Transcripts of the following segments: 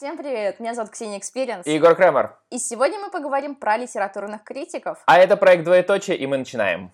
Всем привет! Меня зовут Ксения Experience. И Егор Кремер. И сегодня мы поговорим про литературных критиков. А это проект «Двоеточие», и мы начинаем.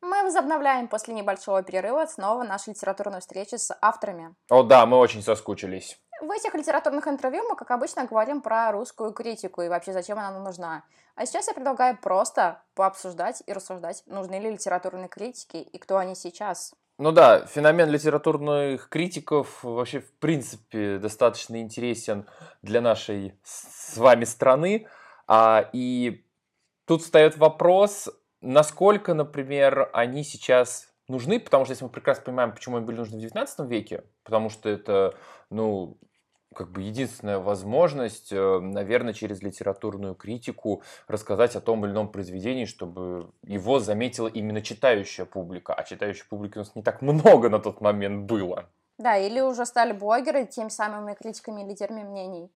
Мы возобновляем после небольшого перерыва снова нашу литературную встречу с авторами. О да, мы очень соскучились. В этих литературных интервью мы, как обычно, говорим про русскую критику и вообще зачем она нам нужна. А сейчас я предлагаю просто пообсуждать и рассуждать, нужны ли литературные критики и кто они сейчас. Ну да, феномен литературных критиков вообще в принципе достаточно интересен для нашей с вами страны. А, и тут встает вопрос, насколько, например, они сейчас нужны, потому что если мы прекрасно понимаем, почему они были нужны в 19 веке, потому что это, ну, как бы единственная возможность, э, наверное, через литературную критику рассказать о том или ином произведении, чтобы его заметила именно читающая публика. А читающей публики у нас не так много на тот момент было. Да, или уже стали блогеры теми самыми критиками и лидерами мнений.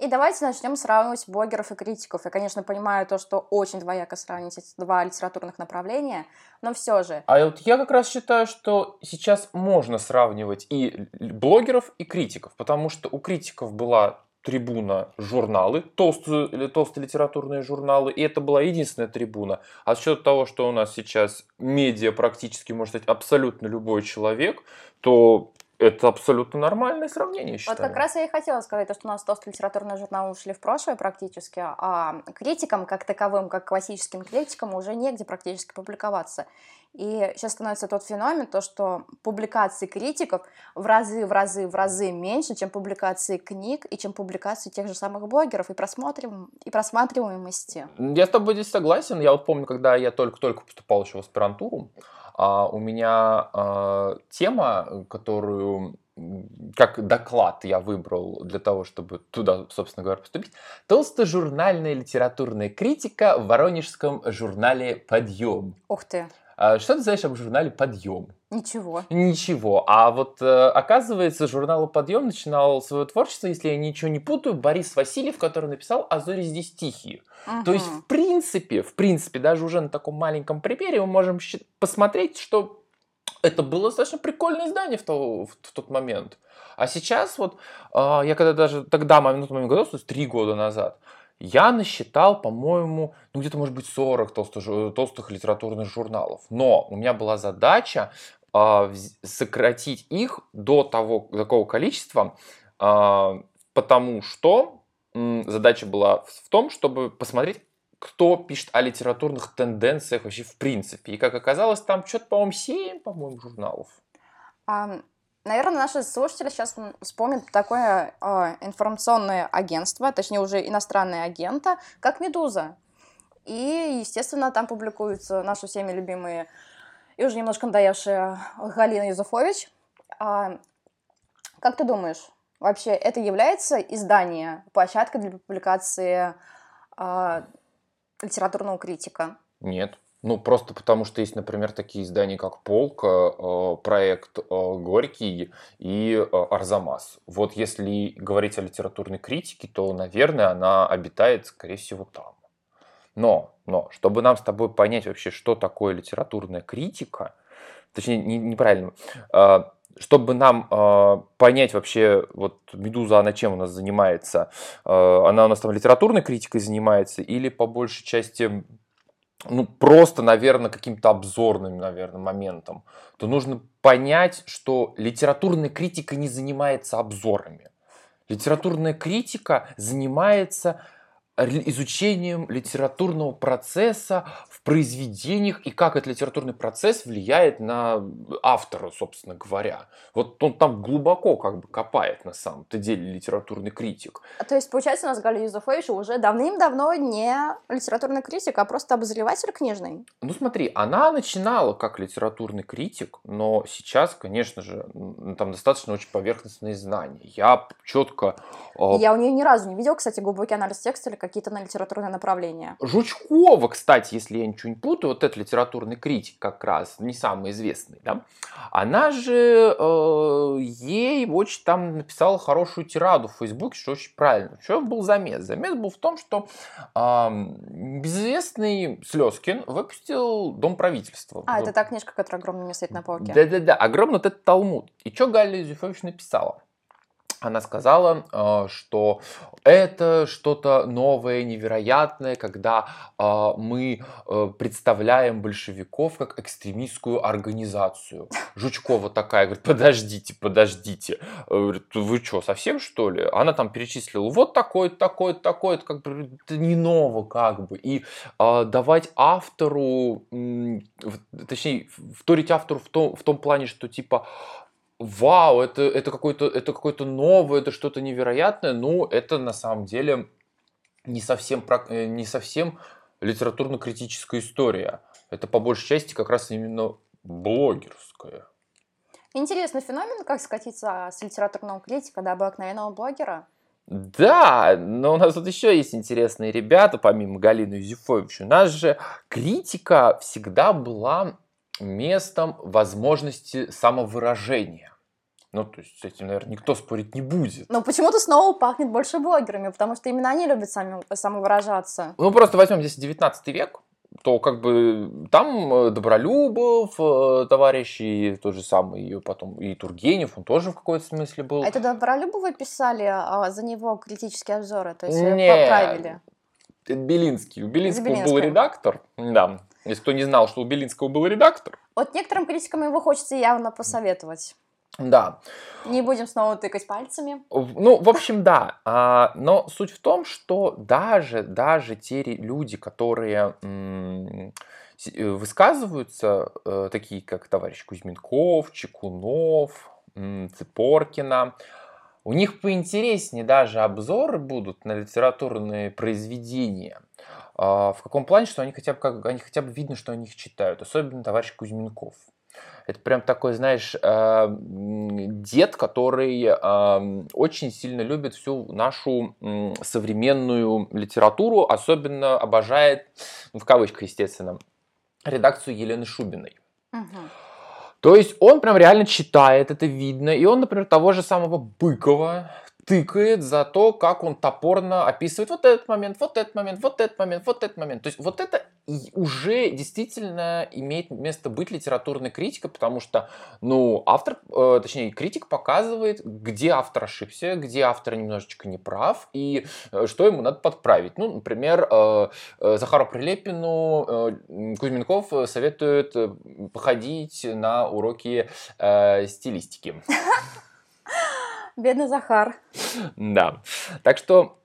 И давайте начнем сравнивать блогеров и критиков. Я, конечно, понимаю то, что очень двояко сравнить эти два литературных направления, но все же. А вот я как раз считаю, что сейчас можно сравнивать и блогеров, и критиков, потому что у критиков была трибуна журналы, толстые, или толстые литературные журналы, и это была единственная трибуна. А с учетом того, что у нас сейчас медиа практически может стать абсолютно любой человек, то это абсолютно нормальное сравнение, считаю. Вот как раз я и хотела сказать, что у нас толстые литературные журналы ушли в прошлое практически, а критикам как таковым, как классическим критикам уже негде практически публиковаться. И сейчас становится тот феномен, то, что публикации критиков в разы, в разы, в разы меньше, чем публикации книг и чем публикации тех же самых блогеров и, просмотрим, и просматриваемости. Я с тобой здесь согласен. Я вот помню, когда я только-только поступал еще в аспирантуру, а у меня а, тема, которую как доклад я выбрал для того, чтобы туда, собственно говоря, поступить. Толстожурнальная литературная критика в воронежском журнале «Подъем». Ух ты! А что ты знаешь об журнале «Подъем»? Ничего. Ничего. А вот э, оказывается, журнал «Подъем» начинал свое творчество, если я ничего не путаю, Борис Васильев, который написал «А зори здесь тихие». Угу. То есть, в принципе, в принципе, даже уже на таком маленьком примере мы можем посмотреть, что это было достаточно прикольное издание в, то, в, в тот момент. А сейчас вот, э, я когда даже тогда, на тот момент году, то есть три года назад, я насчитал, по-моему, ну где-то, может быть, 40 толстых, толстых литературных журналов. Но у меня была задача э, сократить их до того, такого количества, э, потому что э, задача была в том, чтобы посмотреть, кто пишет о литературных тенденциях вообще в принципе. И как оказалось, там что-то, по-моему, 7, по-моему, журналов. Um, Наверное, наши слушатели сейчас вспомнят такое э, информационное агентство, точнее уже иностранное агента, как «Медуза». И, естественно, там публикуются наши всеми любимые и уже немножко надоевшая Галина Юзуфович. А, как ты думаешь, вообще это является издание, площадкой для публикации а, литературного критика? Нет. Ну, просто потому что есть, например, такие издания, как «Полка», э, проект э, «Горький» и э, «Арзамас». Вот если говорить о литературной критике, то, наверное, она обитает, скорее всего, там. Но, но, чтобы нам с тобой понять вообще, что такое литературная критика, точнее, не, неправильно, чтобы нам понять вообще, вот «Медуза», она чем у нас занимается? она у нас там литературной критикой занимается или по большей части ну, просто, наверное, каким-то обзорным, наверное, моментом, то нужно понять, что литературная критика не занимается обзорами. Литературная критика занимается изучением литературного процесса произведениях и как этот литературный процесс влияет на автора, собственно говоря. Вот он там глубоко как бы копает на самом-то деле литературный критик. А то есть, получается, у нас Галя Юзефович уже давным-давно не литературный критик, а просто обозреватель книжный? Ну смотри, она начинала как литературный критик, но сейчас, конечно же, там достаточно очень поверхностные знания. Я четко... Э, Я у нее ни разу не видела, кстати, глубокий анализ текста или какие-то на литературное направление. Жучкова, кстати, если я не путаю, вот этот литературный критик как раз, не самый известный, да, она же э, ей очень там написала хорошую тираду в Фейсбуке, что очень правильно. Что был замес? Замес был в том, что э, безызвестный Слезкин выпустил Дом правительства. А, это та книжка, которая огромными стоит на полке. Да-да-да, огромный вот этот Талмуд. И что Галя Юзефович написала? Она сказала, э, что это что-то новое, невероятное, когда э, мы э, представляем большевиков как экстремистскую организацию. Жучкова такая, говорит, подождите, подождите, говорит, вы что, совсем что ли? Она там перечислила, вот такое, такое, такое, как бы это не ново как бы. И давать автору, точнее, вторить автору в том, в том плане, что типа вау, это, это какое-то это какое-то новое, это что-то невероятное, ну, это на самом деле не совсем, э, не совсем литературно-критическая история. Это по большей части как раз именно блогерская. Интересный феномен, как скатиться с литературного критика до обыкновенного блогера. Да, но у нас тут еще есть интересные ребята, помимо Галины Юзефовича. У нас же критика всегда была местом возможности самовыражения. Ну, то есть с этим, наверное, никто спорить не будет. Но почему-то снова пахнет больше блогерами, потому что именно они любят сами, самовыражаться. Ну, просто возьмем здесь 19 век, то как бы там э, Добролюбов, э, товарищ, и тот же самый и потом и Тургенев, он тоже в какой-то смысле был. А это Добролюбова писали а за него критические обзоры, то есть Нет, поправили? Белинский. У Белинского был редактор, да, если кто не знал, что у Белинского был редактор. Вот некоторым критикам его хочется явно посоветовать. Да. Не будем снова тыкать пальцами. Ну, в общем, да. А, но суть в том, что даже, даже те люди, которые м- высказываются, э, такие как товарищ Кузьминков, Чекунов, м- Цепоркина, у них поинтереснее даже обзоры будут на литературные произведения. А, в каком плане, что они хотя бы, как, они хотя бы видно, что они их читают. Особенно товарищ Кузьминков. Это прям такой, знаешь, а, дед, который а, очень сильно любит всю нашу современную литературу, особенно обожает, ну, в кавычках, естественно, редакцию Елены Шубиной. Угу. То есть он прям реально читает, это видно. И он, например, того же самого Быкова, тыкает за то, как он топорно описывает вот этот момент, вот этот момент, вот этот момент, вот этот момент. То есть вот это уже действительно имеет место быть литературной критикой, потому что, ну, автор, э, точнее, критик показывает, где автор ошибся, где автор немножечко не прав и э, что ему надо подправить. Ну, например, э, э, Захару Прилепину э, Кузьминков советует э, походить на уроки э, стилистики. Бедный Захар. Да. Так что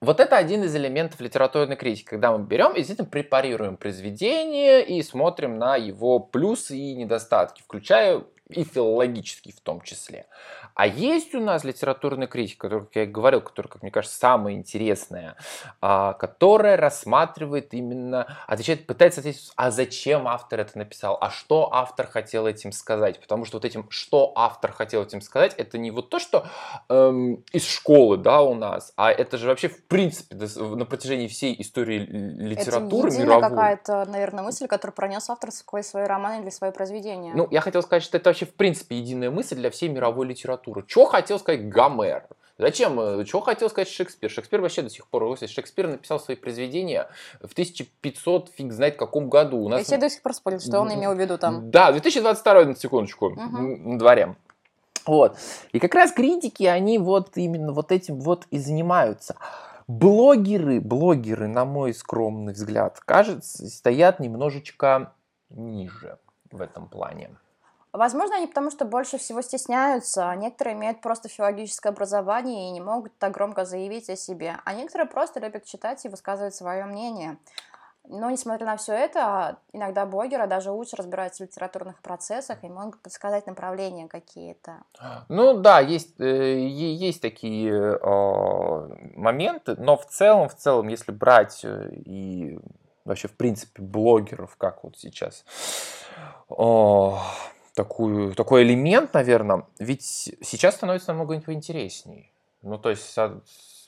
вот это один из элементов литературной критики, когда мы берем и действительно препарируем произведение и смотрим на его плюсы и недостатки, включая и филологический в том числе. А есть у нас литературная критика, которая, как я говорил, которая, как мне кажется, самая интересная, а, которая рассматривает именно, отвечает, пытается ответить, а зачем автор это написал, а что автор хотел этим сказать. Потому что вот этим, что автор хотел этим сказать, это не вот то, что эм, из школы, да, у нас, а это же вообще в принципе на протяжении всей истории литературы это мировой. какая-то, наверное, мысль, которую пронес автор сквозь свои романы или свои произведения. Ну, я хотел сказать, что это вообще в принципе единая мысль для всей мировой литературы. Что хотел сказать Гомер? Зачем? Э, Что хотел сказать Шекспир? Шекспир вообще до сих пор, Шекспир написал свои произведения в 1500, фиг знает каком году. У нас... И все до сих пор спорят, что он имел в виду там. Да, 2022, на секундочку, угу. на дворе. Вот. И как раз критики, они вот именно вот этим вот и занимаются. Блогеры, блогеры, на мой скромный взгляд, кажется, стоят немножечко ниже в этом плане. Возможно, они потому что больше всего стесняются, а некоторые имеют просто филологическое образование и не могут так громко заявить о себе, а некоторые просто любят читать и высказывать свое мнение. Но, несмотря на все это, иногда блогеры даже лучше разбираются в литературных процессах и могут подсказать направления какие-то. Ну да, есть, э, есть такие э, моменты, но в целом, в целом, если брать э, и вообще, в принципе, блогеров, как вот сейчас, такую, такой элемент, наверное, ведь сейчас становится намного интереснее. Ну, то есть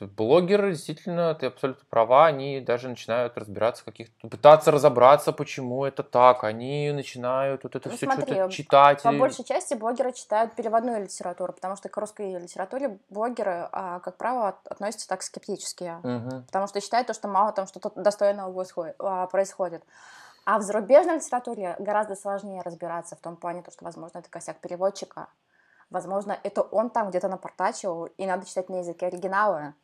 блогеры, действительно, ты абсолютно права, они даже начинают разбираться каких-то, пытаться разобраться, почему это так, они начинают вот это ну, все что-то читать. По большей части блогеры читают переводную литературу, потому что к русской литературе блогеры, а, как правило, относятся так скептически, угу. потому что считают то, что мало там что-то достойного а, происходит. А в зарубежной литературе гораздо сложнее разбираться в том плане, то, что, возможно, это косяк переводчика. Возможно, это он там где-то напортачил, и надо читать на языке оригинала.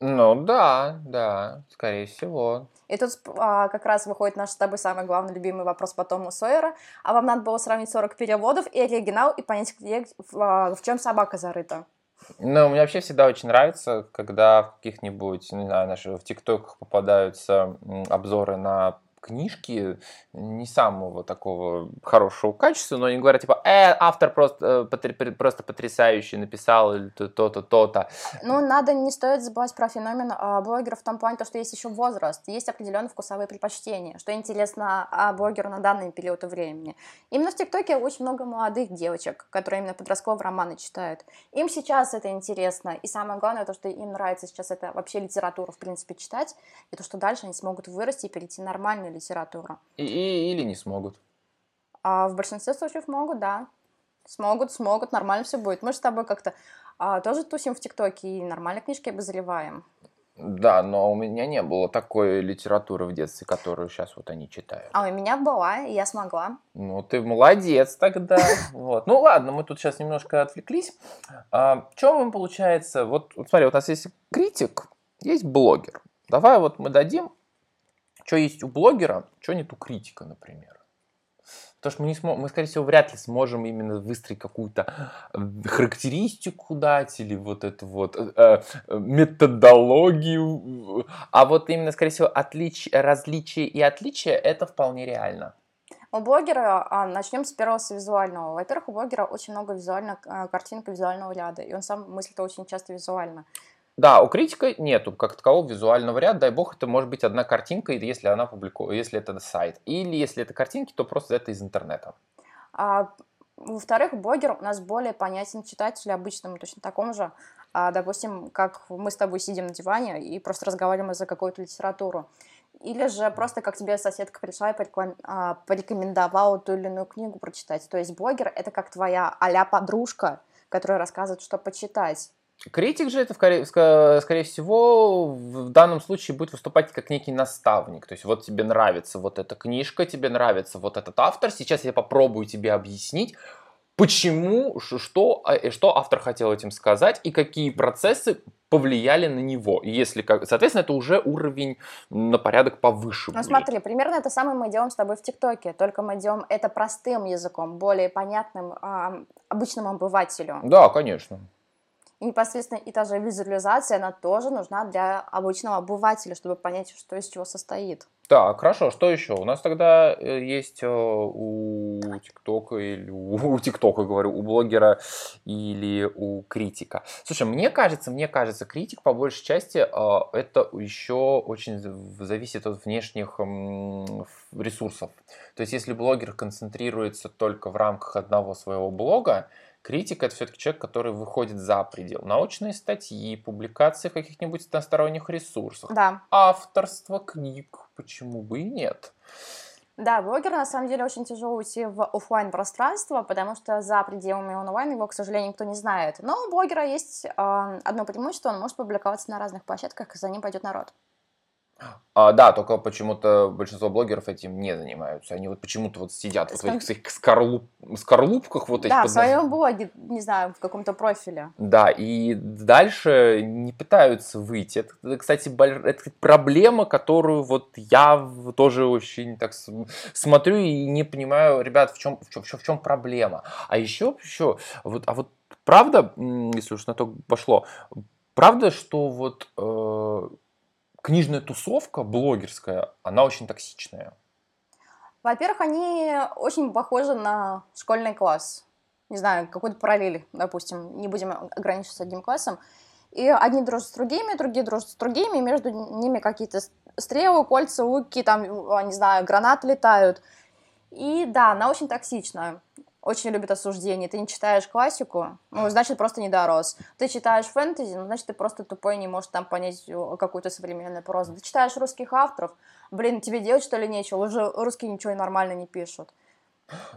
Ну да, да, скорее всего. И тут а, как раз выходит наш с тобой самый главный любимый вопрос по Тому Сойера. А вам надо было сравнить 40 переводов и оригинал и понять, где, в, а, в чем собака зарыта. Ну, мне вообще всегда очень нравится, когда в каких-нибудь, не знаю, наших в ТикТоках попадаются обзоры на книжки не самого такого хорошего качества, но они говорят, типа, э, автор просто, э, просто потрясающий написал то-то, то-то. Ну, надо, не стоит забывать про феномен а, блогеров в том плане, то, что есть еще возраст, есть определенные вкусовые предпочтения, что интересно а, блогеру на данный период времени. Именно в ТикТоке очень много молодых девочек, которые именно подростковые романы читают. Им сейчас это интересно, и самое главное, то, что им нравится сейчас это вообще литературу, в принципе, читать, и то, что дальше они смогут вырасти и перейти нормальную литературу. И, и, или не смогут. А в большинстве случаев могут, да. Смогут, смогут, нормально все будет. Мы же с тобой как-то а, тоже тусим в ТикТоке и нормально книжки обозреваем. Да, но у меня не было такой литературы в детстве, которую сейчас вот они читают. А у меня была, и я смогла. Ну, ты молодец тогда. Вот. Ну, ладно, мы тут сейчас немножко отвлеклись. А, чем им получается? Вот, вот смотри, вот у нас есть критик, есть блогер. Давай вот мы дадим что есть у блогера, что нет у критика, например. Потому что мы, не смо... мы, скорее всего, вряд ли сможем именно выстроить какую-то характеристику дать или вот эту вот э, э, методологию. А вот именно, скорее всего, отлич... различия и отличия это вполне реально. У блогера, а, начнем с первого, с визуального. Во-первых, у блогера очень много визуально, э, картинок визуального ряда, и он сам мыслит очень часто визуально. Да, у критика нету как такового визуального ряда. Дай бог, это может быть одна картинка, если она публикует, если это сайт. Или если это картинки, то просто это из интернета. А, во-вторых, блогер у нас более понятен читателю обычному, точно такому же. А, допустим, как мы с тобой сидим на диване и просто разговариваем за какую-то литературу. Или же просто как тебе соседка пришла и а, порекомендовала ту или иную книгу прочитать. То есть блогер — это как твоя а подружка, которая рассказывает, что почитать. Критик же это, скорее, скорее всего, в данном случае будет выступать как некий наставник. То есть вот тебе нравится вот эта книжка, тебе нравится вот этот автор. Сейчас я попробую тебе объяснить, почему, что, э, что автор хотел этим сказать и какие процессы повлияли на него. И если, соответственно, это уже уровень на порядок повыше. Ну будет. смотри, примерно это самое мы делаем с тобой в ТикТоке, только мы делаем это простым языком, более понятным э, обычному обывателю. Да, конечно. И непосредственно и та же визуализация, она тоже нужна для обычного обывателя, чтобы понять, что из чего состоит. Так, хорошо, что еще? У нас тогда э, есть э, у ТикТока или у ТикТока, говорю, у блогера или у критика. Слушай, мне кажется, мне кажется, критик по большей части э, это еще очень зависит от внешних ресурсов. То есть, если блогер концентрируется только в рамках одного своего блога, Критик — это все-таки человек, который выходит за предел. Научные статьи, публикации в каких-нибудь сторонних ресурсах. Да. Авторство книг. Почему бы и нет? Да, блогер на самом деле очень тяжело уйти в офлайн пространство, потому что за пределами онлайн его, к сожалению, никто не знает. Но у блогера есть э, одно преимущество, он может публиковаться на разных площадках, и за ним пойдет народ. А, да, только почему-то большинство блогеров этим не занимаются. Они вот почему-то вот сидят вот в этих своих скорлуп, скорлупках вот этих. Да, в своем блоге, не знаю, в каком-то профиле. Да, и дальше не пытаются выйти. Это, кстати, это проблема, которую вот я тоже очень так смотрю и не понимаю, ребят, в чем, в чем, в чем проблема. А еще, еще, вот, а вот правда, если уж на то пошло, правда, что вот э, книжная тусовка блогерская, она очень токсичная? Во-первых, они очень похожи на школьный класс. Не знаю, какой-то параллель, допустим, не будем ограничиваться одним классом. И одни дружат с другими, другие дружат с другими, и между ними какие-то стрелы, кольца, луки, там, не знаю, гранаты летают. И да, она очень токсичная очень любит осуждение. Ты не читаешь классику, ну, значит, просто не дорос. Ты читаешь фэнтези, ну, значит, ты просто тупой, не можешь там понять какую-то современную прозу. Ты читаешь русских авторов, блин, тебе делать, что ли, нечего? Уже русские ничего нормально не пишут.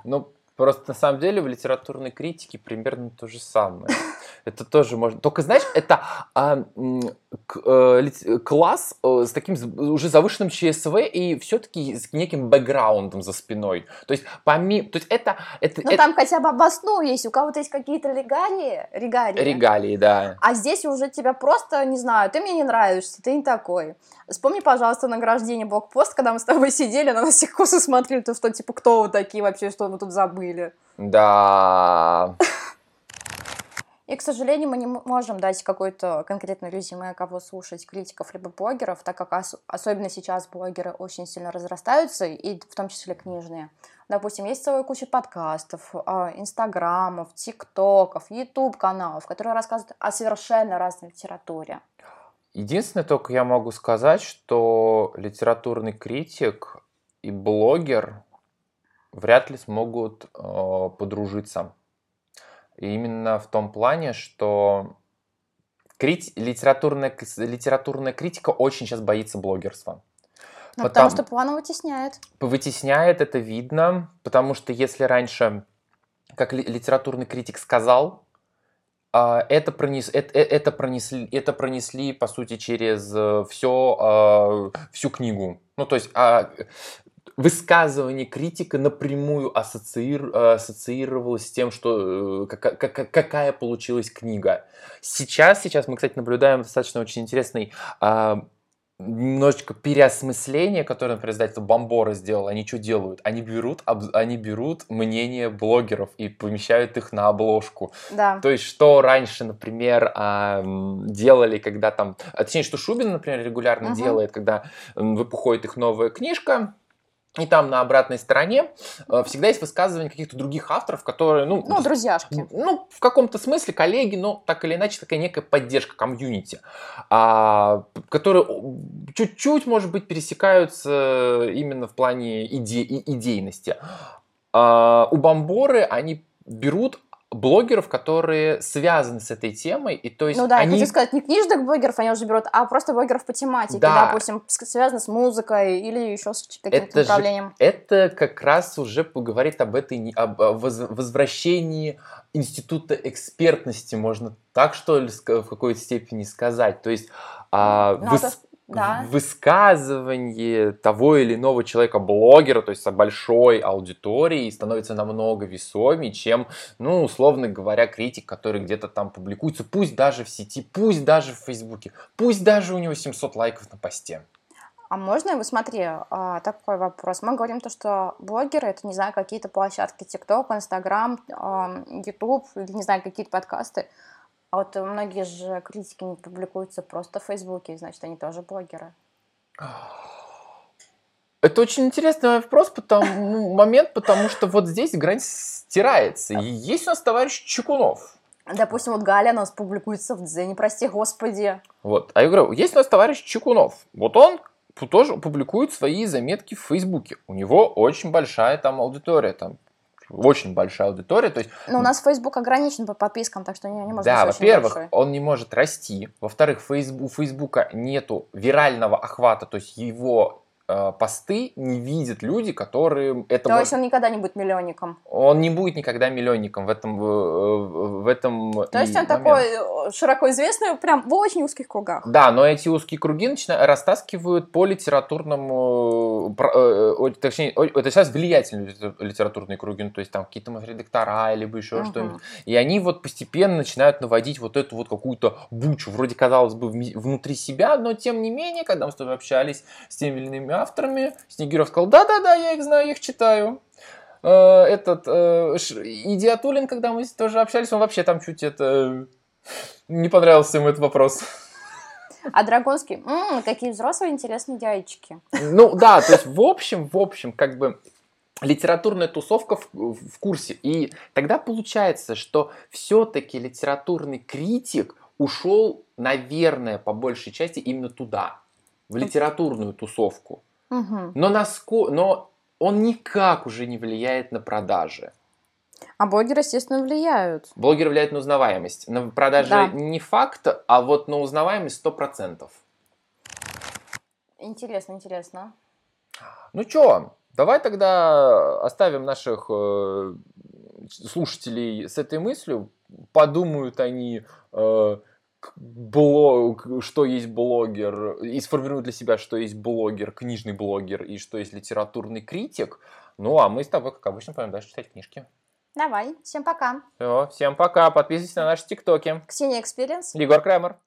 Ну, Просто на самом деле в литературной критике примерно то же самое. Это тоже можно. Только знаешь, это а, к, э, класс э, с таким уже завышенным ЧСВ и все-таки с неким бэкграундом за спиной. То есть помимо, то есть это, это. Ну это... там хотя бы обосну есть, у кого-то есть какие-то регалии, регалии. Регалии, да. А здесь уже тебя просто не знаю, ты мне не нравишься, ты не такой. Вспомни, пожалуйста, награждение блокпост, когда мы с тобой сидели, на нас всех косо смотрели, то что типа кто вы такие вообще, что вы тут забыли. Да. И, к сожалению, мы не можем дать какой-то конкретный резюме, кого слушать, критиков либо блогеров, так как ос- особенно сейчас блогеры очень сильно разрастаются, и в том числе книжные. Допустим, есть целая куча подкастов, а, инстаграмов, тиктоков, ютуб-каналов, которые рассказывают о совершенно разной литературе. Единственное только я могу сказать, что литературный критик и блогер вряд ли смогут э, подружиться. И именно в том плане, что крити... литературная, литературная критика очень сейчас боится блогерства. Ну, потому, потому что план вытесняет. Вытесняет, это видно, потому что если раньше, как литературный критик сказал, а, это, пронес, это, э, это, пронесли, это пронесли, по сути, через все, а, всю книгу. Ну, то есть а, высказывание критика напрямую ассоциир, ассоциировалось с тем, что как, э, как, какая получилась книга. Сейчас, сейчас мы, кстати, наблюдаем достаточно очень интересный а, немножечко переосмысление, которое, например, издательство Бомбора сделало, они что делают? Они берут, они берут мнение блогеров и помещают их на обложку. Да. То есть, что раньше, например, делали, когда там... А, точнее, что Шубин, например, регулярно угу. делает, когда выходит их новая книжка, и там на обратной стороне э, всегда есть высказывания каких-то других авторов, которые, ну... Ну, друзьяшки. Ну, в каком-то смысле коллеги, но так или иначе такая некая поддержка комьюнити, а, которые чуть-чуть, может быть, пересекаются именно в плане иде идейности. А, у Бомборы они берут блогеров, которые связаны с этой темой, и то есть Ну да, они... я хотел сказать, не книжных блогеров они уже берут, а просто блогеров по тематике, да. допустим, связано с музыкой или еще с каким-то направлением. Же, это как раз уже говорит об этой, об возвращении института экспертности, можно так что ли в какой-то степени сказать, то есть а, ну, выс... да. высказывание того или иного человека, блогера, то есть со большой аудиторией, становится намного весомее, чем, ну, условно говоря, критик, который где-то там публикуется, пусть даже в сети, пусть даже в Фейсбуке, пусть даже у него 700 лайков на посте. А можно, вот смотри, а, такой вопрос. Мы говорим то, что блогеры, это, не знаю, какие-то площадки, ТикТок, Инстаграм, Ютуб, не знаю, какие-то подкасты. А вот многие же критики не публикуются просто в Фейсбуке, значит, они тоже блогеры. Это очень интересный вопрос, потому, момент, потому что вот здесь грань стирается. И есть у нас товарищ Чекунов. Допустим, вот Галя у нас публикуется в Дзене, прости господи. Вот, а я говорю, есть у нас товарищ Чекунов. Вот он тоже публикует свои заметки в Фейсбуке. У него очень большая там аудитория, там очень большая аудитория. То есть, Но у нас Facebook ограничен по подпискам, так что не, не может Да, во-первых, он не может расти. Во-вторых, у Фейсбука нету вирального охвата, то есть его посты не видят люди, которые это. То есть он никогда не будет миллионником. Он не будет никогда миллионником в этом в этом. То есть он момент. такой э, широко известный, прям в очень узких кругах. Да, но эти узкие круги начинают растаскивают по литературному, э, точнее, это сейчас влиятельные литературные круги, ну, то есть там какие-то редактора либо еще угу. что-нибудь, и они вот постепенно начинают наводить вот эту вот какую-то бучу, вроде казалось бы внутри себя, но тем не менее, когда мы с тобой общались с теми или иными авторами. Снегирев сказал, да-да-да, я их знаю, я их читаю. Э, этот э, Идиатулин, когда мы тоже общались, он вообще там чуть это... Не понравился ему этот вопрос. А Драгонский, м-м, какие взрослые интересные яички. Ну да, то есть в общем, в общем, как бы литературная тусовка в, в курсе. И тогда получается, что все-таки литературный критик ушел, наверное, по большей части именно туда, в литературную тусовку. Угу. Но, наско... Но он никак уже не влияет на продажи. А блогеры, естественно, влияют. Блогеры влияют на узнаваемость. На продажи да. не факт, а вот на узнаваемость сто процентов. Интересно, интересно. Ну чё, Давай тогда оставим наших э, слушателей с этой мыслью. Подумают они, э, блог, что есть блогер, и сформируют для себя, что есть блогер, книжный блогер и что есть литературный критик. Ну, а мы с тобой, как обычно, пойдем дальше читать книжки. Давай, всем пока. Все, всем пока, подписывайтесь на наши тиктоки. Ксения Experience. Егор Крамер.